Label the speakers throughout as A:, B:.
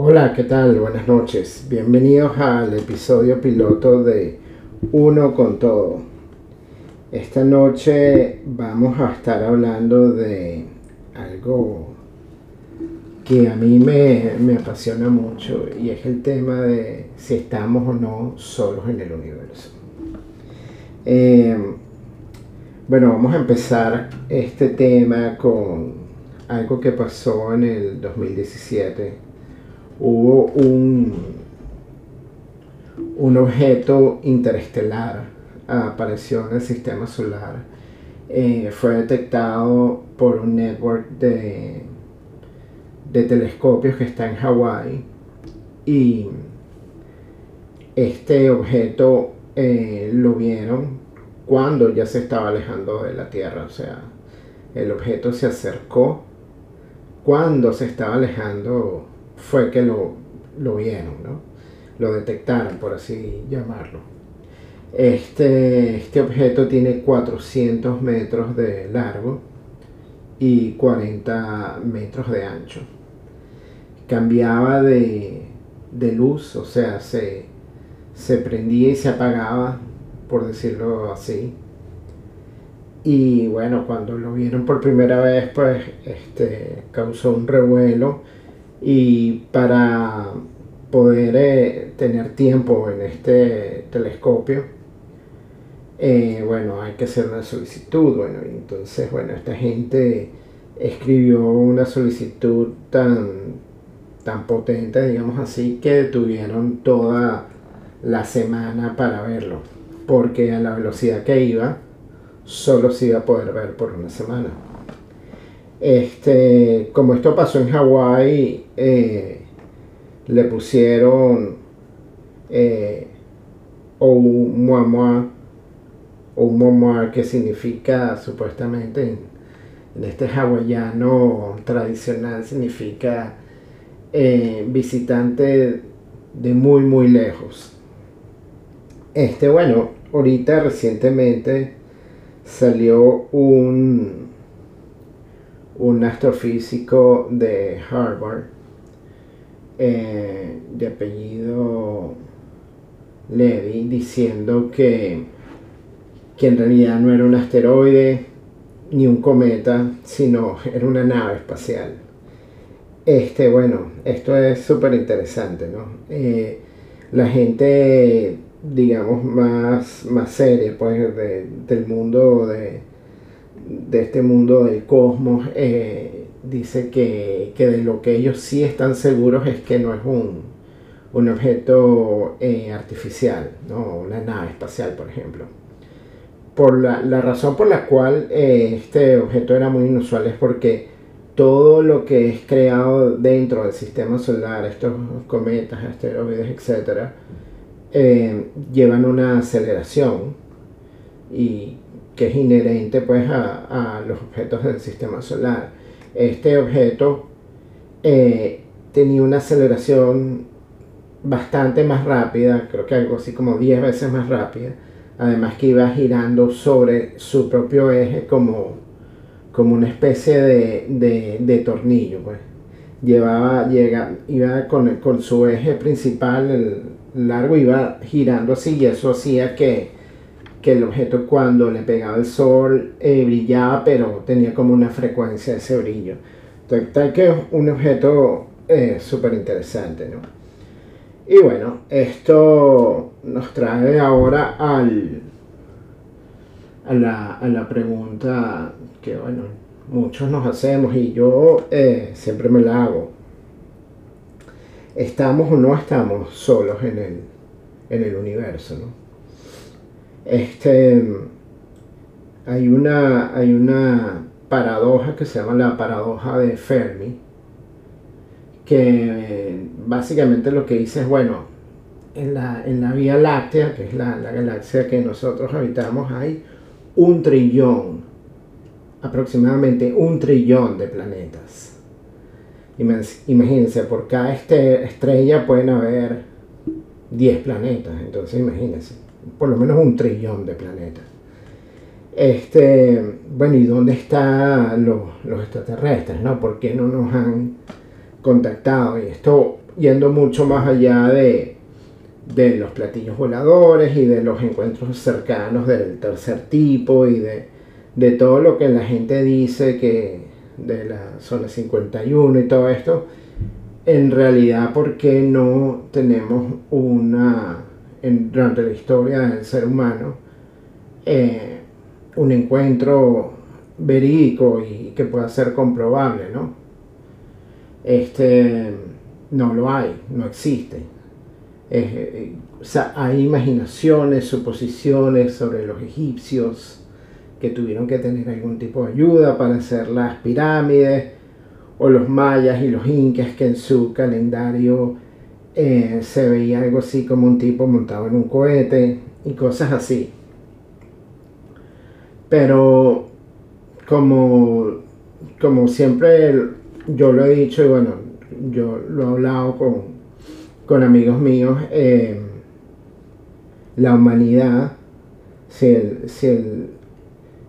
A: Hola, ¿qué tal? Buenas noches. Bienvenidos al episodio piloto de Uno con Todo. Esta noche vamos a estar hablando de algo que a mí me, me apasiona mucho y es el tema de si estamos o no solos en el universo. Eh, bueno, vamos a empezar este tema con algo que pasó en el 2017. Hubo un, un objeto interestelar, apareció en el sistema solar. Eh, fue detectado por un network de, de telescopios que está en Hawái y este objeto eh, lo vieron cuando ya se estaba alejando de la Tierra. O sea, el objeto se acercó. Cuando se estaba alejando fue que lo, lo vieron, ¿no? Lo detectaron, por así llamarlo. Este, este objeto tiene 400 metros de largo y 40 metros de ancho. Cambiaba de, de luz, o sea, se, se prendía y se apagaba por decirlo así. Y bueno, cuando lo vieron por primera vez, pues este, causó un revuelo. Y para poder eh, tener tiempo en este telescopio, eh, bueno, hay que hacer una solicitud. Bueno, entonces, bueno, esta gente escribió una solicitud tan, tan potente, digamos así, que tuvieron toda la semana para verlo porque a la velocidad que iba solo se iba a poder ver por una semana. Este, como esto pasó en Hawái, eh, le pusieron eh, Oumuamua, Oumuamua, que significa supuestamente en, este hawaiano tradicional, significa eh, visitante de muy, muy lejos. Este, bueno, ahorita recientemente salió un, un astrofísico de Harvard eh, de apellido Levy diciendo que, que en realidad no era un asteroide ni un cometa, sino era una nave espacial. Este, bueno, esto es súper interesante, ¿no? Eh, la gente digamos, más, más seria, pues, del mundo, de, de, este mundo del cosmos, eh, dice que, de lo que ellos sí están seguros es que no es un, un objeto eh, artificial, ¿no? una nave espacial, por ejemplo. Por la, la razón por la cual eh, este objeto era muy inusual es porque todo lo que es creado dentro del sistema solar, estos cometas, asteroides, etcétera, eh, llevan una aceleración y que es inherente pues a, los objetos del sistema solar. Este objeto eh, tenía una aceleración bastante más rápida, creo que algo así como 10 veces más rápida, además que iba girando sobre su propio eje como, como una especie de, tornillo. Pues. Llevaba, llega, iba con, con su eje principal, el, largo iba girando así y eso hacía que, el objeto cuando le pegaba el sol eh, brillaba pero tenía como una frecuencia de ese brillo. Entonces, tal que es un objeto eh, súper interesante, ¿no? Y bueno, esto nos trae ahora al, a, la, a la pregunta que, bueno, muchos nos hacemos y yo eh, siempre me la hago estamos o no estamos solos en el, en el universo. ¿no? Este, hay, una, hay una paradoja que se llama la paradoja de Fermi, que básicamente lo que dice es, bueno, en la, en la Vía Láctea, que es la, la galaxia que nosotros habitamos, hay un trillón, aproximadamente un trillón de planetas. Imagínense, por cada este, estrella pueden haber 10 planetas, entonces imagínense, por lo menos un trillón de planetas. Este, bueno, ¿y dónde están los, extraterrestres? ¿no? ¿Por qué no nos han contactado? Y esto yendo mucho más allá de, de los platillos voladores y de los encuentros cercanos del tercer tipo y de, de todo lo que la gente dice que de la zona 51 y todo esto, en realidad, ¿por qué no tenemos una, durante la historia del ser humano, eh, un encuentro verídico y que pueda ser comprobable, ¿no? Este, no lo hay, no existe. Eh, o hay imaginaciones, suposiciones sobre los egipcios que tuvieron que tener algún tipo de ayuda para hacer las pirámides, o los mayas y los incas que en su calendario eh, se veía algo así como un tipo montado en un cohete y cosas así. Pero como, como siempre yo lo he dicho y bueno, yo lo he hablado con, amigos míos, eh, la humanidad, si, el, si el,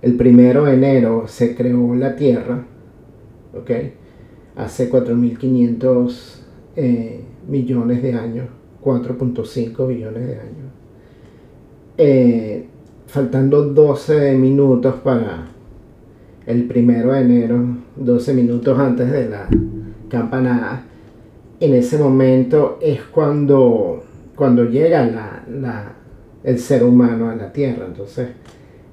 A: el primero de enero se creó la Tierra, ¿ok? hace 4.500 eh, millones de años, 4.5 billones de años. Eh, faltando 12 minutos para el primero de enero, 12 minutos antes de la campanada, en ese momento es cuando, cuando llega el ser humano a la Tierra. Entonces,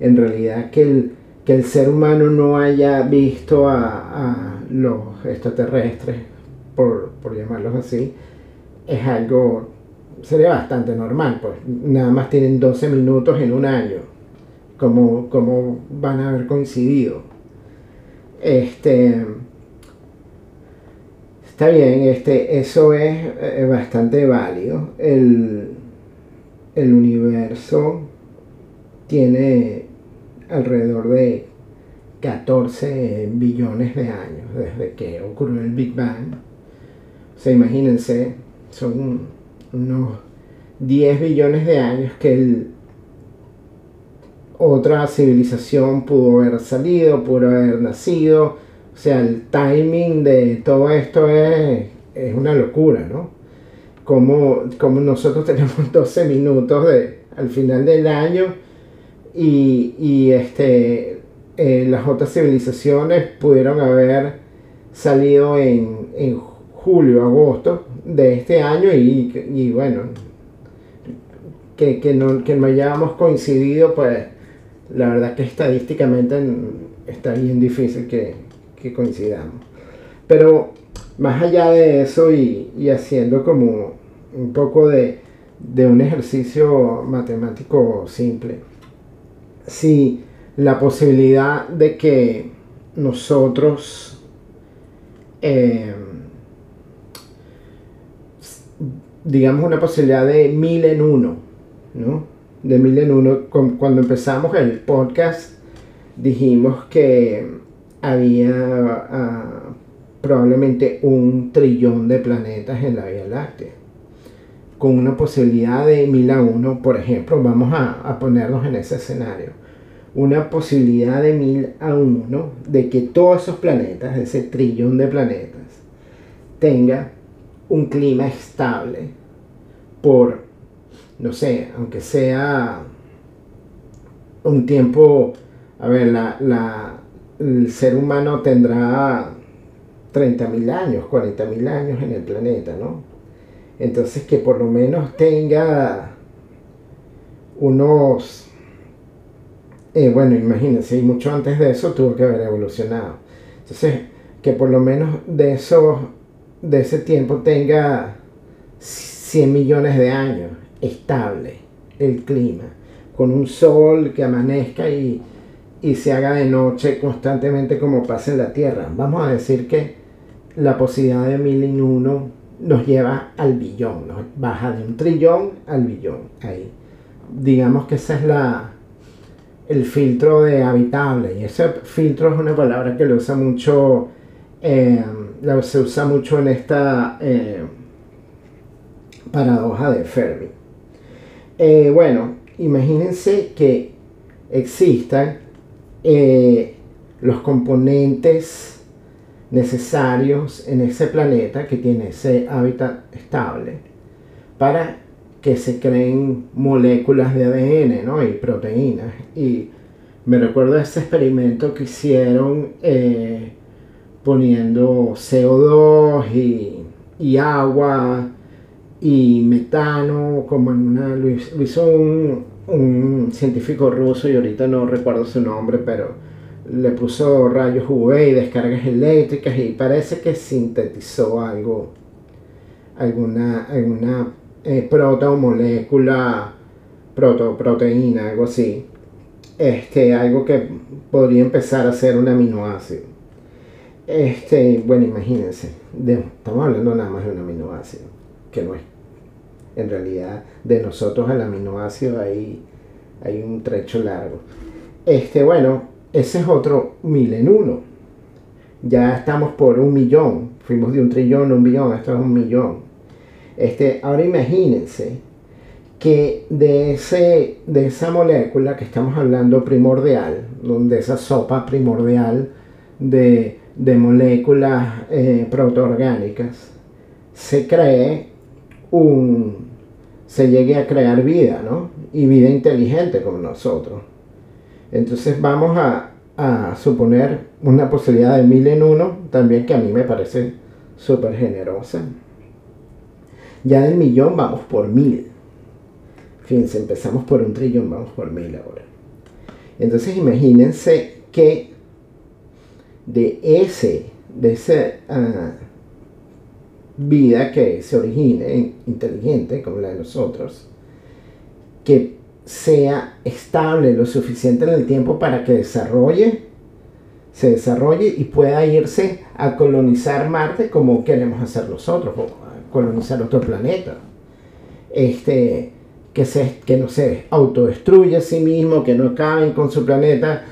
A: en realidad que el, que el ser humano no haya visto a los extraterrestres, por, llamarlos así, es algo, sería bastante normal, pues nada más tienen 12 minutos en un año, como, como van a haber coincidido. Este, está bien, este, eso es eh, bastante válido. El, el universo tiene alrededor de 14 billones de años desde que ocurrió el Big Bang. O sea, imagínense, son unos 10 billones de años que otra civilización pudo haber salido, pudo haber nacido. O sea, el timing de todo esto es, es una locura, ¿no? Como, como nosotros tenemos 12 minutos de, al final del año y, y este, eh, las otras civilizaciones pudieron haber salido en, en julio, agosto de este año y, bueno, que, que, no, que no hayamos coincidido, pues la verdad que estadísticamente está bien difícil que, que coincidamos. Pero más allá de eso y, y haciendo como un poco de, de, un ejercicio matemático simple, si la posibilidad de que nosotros eh, digamos una posibilidad de mil en uno, ¿no? De mil en uno. Cuando empezamos el podcast dijimos que había ah, probablemente un trillón de planetas en la Vía Láctea. Con una posibilidad de mil a uno, por ejemplo, vamos a, a ponernos en ese escenario una posibilidad de mil a uno de que todos esos planetas, ese trillón de planetas, tenga un clima estable por, no sé, aunque sea un tiempo, a ver, la, el ser humano tendrá 30.000 años, 40.000 años en el planeta, ¿no? Entonces que por lo menos tenga unos eh, bueno, imagínense, y mucho antes de eso tuvo que haber evolucionado. Entonces, que por lo menos de, eso, de ese tiempo tenga 100 millones de años estable el clima, con un sol que amanezca y, y se haga de noche constantemente como pasa en la Tierra. Vamos a decir que la posibilidad de mil y uno nos lleva al billón, baja de un trillón al billón. Ahí. Digamos que esa es la, el filtro de habitable. Y ese filtro es una palabra que lo usa mucho, eh, se usa mucho en esta eh, paradoja de Fermi. Eh, bueno, imagínense que existan los componentes necesarios en ese planeta que tiene ese hábitat estable para que se creen moléculas de ADN ¿no? y proteínas. Y me recuerdo ese experimento que hicieron eh, poniendo CO2 y, y, agua y metano, como en una... Lo hizo un, un científico ruso y ahorita no recuerdo su nombre, pero le puso rayos UV y descargas eléctricas y parece que sintetizó algo, alguna, alguna eh, protomolécula, protoproteína, algo así. Este, algo que podría empezar a ser un aminoácido. Este, bueno, imagínense, estamos hablando nada más de un aminoácido, que no es, en realidad, de nosotros al aminoácido hay, hay un trecho largo. Este, bueno, ese es otro mil en uno. Ya estamos por un millón. Fuimos de un trillón a un billón, esto es un millón. Este, ahora imagínense que de, ese, de esa molécula que estamos hablando primordial, donde esa sopa primordial de, moléculas eh, protoorgánicas, se cree un, se llegue a crear vida, ¿no? Y vida inteligente como nosotros. Entonces vamos a, suponer una posibilidad de mil en uno, también que a mí me parece súper generosa. Ya del millón vamos por mil. Fíjense, empezamos por un trillón, vamos por mil ahora. Entonces imagínense que de ese, de esa ah, vida que se origine inteligente como la de nosotros, que sea estable lo suficiente en el tiempo para que desarrolle, se desarrolle y pueda irse a colonizar Marte como queremos hacer nosotros, colonizar otro planeta. Este, que, se, que no se autodestruya a sí mismo, que no acaben con su planeta,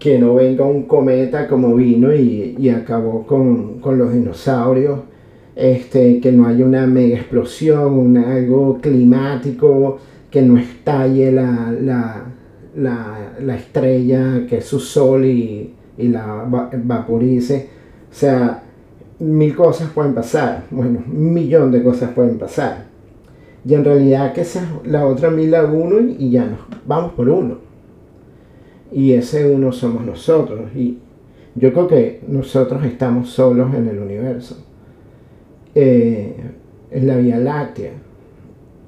A: que no venga un cometa como vino y, acabó con, los dinosaurios, este, que no haya una mega explosión, algo climático, que no estalle la, la, estrella, que es su sol y, la vaporice. O sea, mil cosas pueden pasar. Bueno, un millón de cosas pueden pasar. Y en realidad que esa la otra mil a uno y ya nos vamos por uno. Y ese uno somos nosotros. Y yo creo que nosotros estamos solos en el universo. Eh, en la Vía Láctea,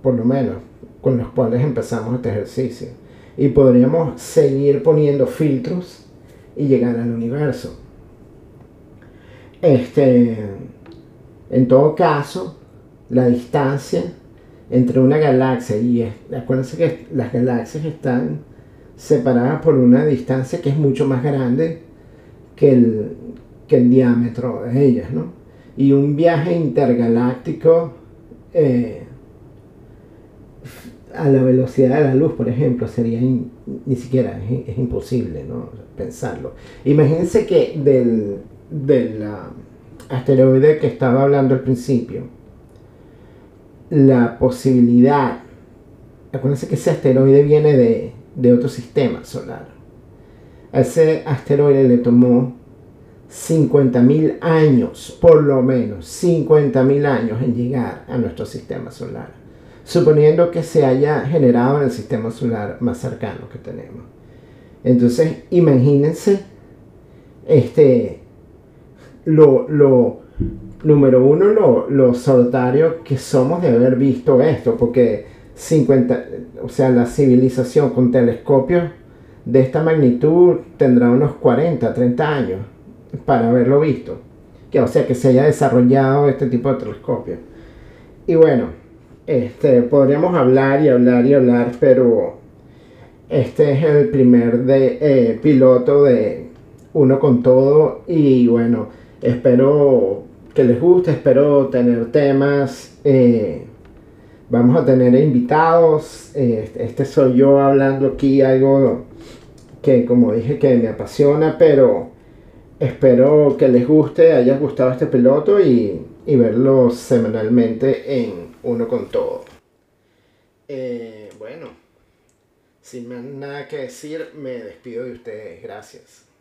A: por lo menos con los cuales empezamos este ejercicio. Y podríamos seguir poniendo filtros y llegar al universo. Este, en todo caso, la distancia entre una galaxia y acuérdense que las galaxias están separadas por una distancia que es mucho más grande que el, que el diámetro de ellas, ¿no? Y un viaje intergaláctico eh, a la velocidad de la luz, por ejemplo, sería ni siquiera, es, imposible ¿no? pensarlo. Imagínense que del, del asteroide que estaba hablando al principio, la posibilidad, acuérdense que ese asteroide viene de, de otro sistema solar. A ese asteroide le tomó 50.000 años, por lo menos 50.000 años en llegar a nuestro sistema solar suponiendo que se haya generado en el sistema solar más cercano que tenemos. Entonces, imagínense este, lo, lo número uno, lo, lo solitario que somos de haber visto esto, porque 50, o sea, la civilización con telescopios de esta magnitud tendrá unos 40, 30 años para haberlo visto. Que, o sea, que se haya desarrollado este tipo de telescopios. Y bueno, este, podríamos hablar y hablar y hablar, pero este es el primer de, eh, piloto de Uno con Todo y bueno, espero que les guste, espero tener temas. Eh, vamos a tener invitados. Este, este soy yo hablando aquí algo que como dije que me apasiona, pero espero que les guste, haya gustado este piloto y, y verlo semanalmente en uno con todo. Eh, bueno, sin más nada que decir, me despido de ustedes. Gracias.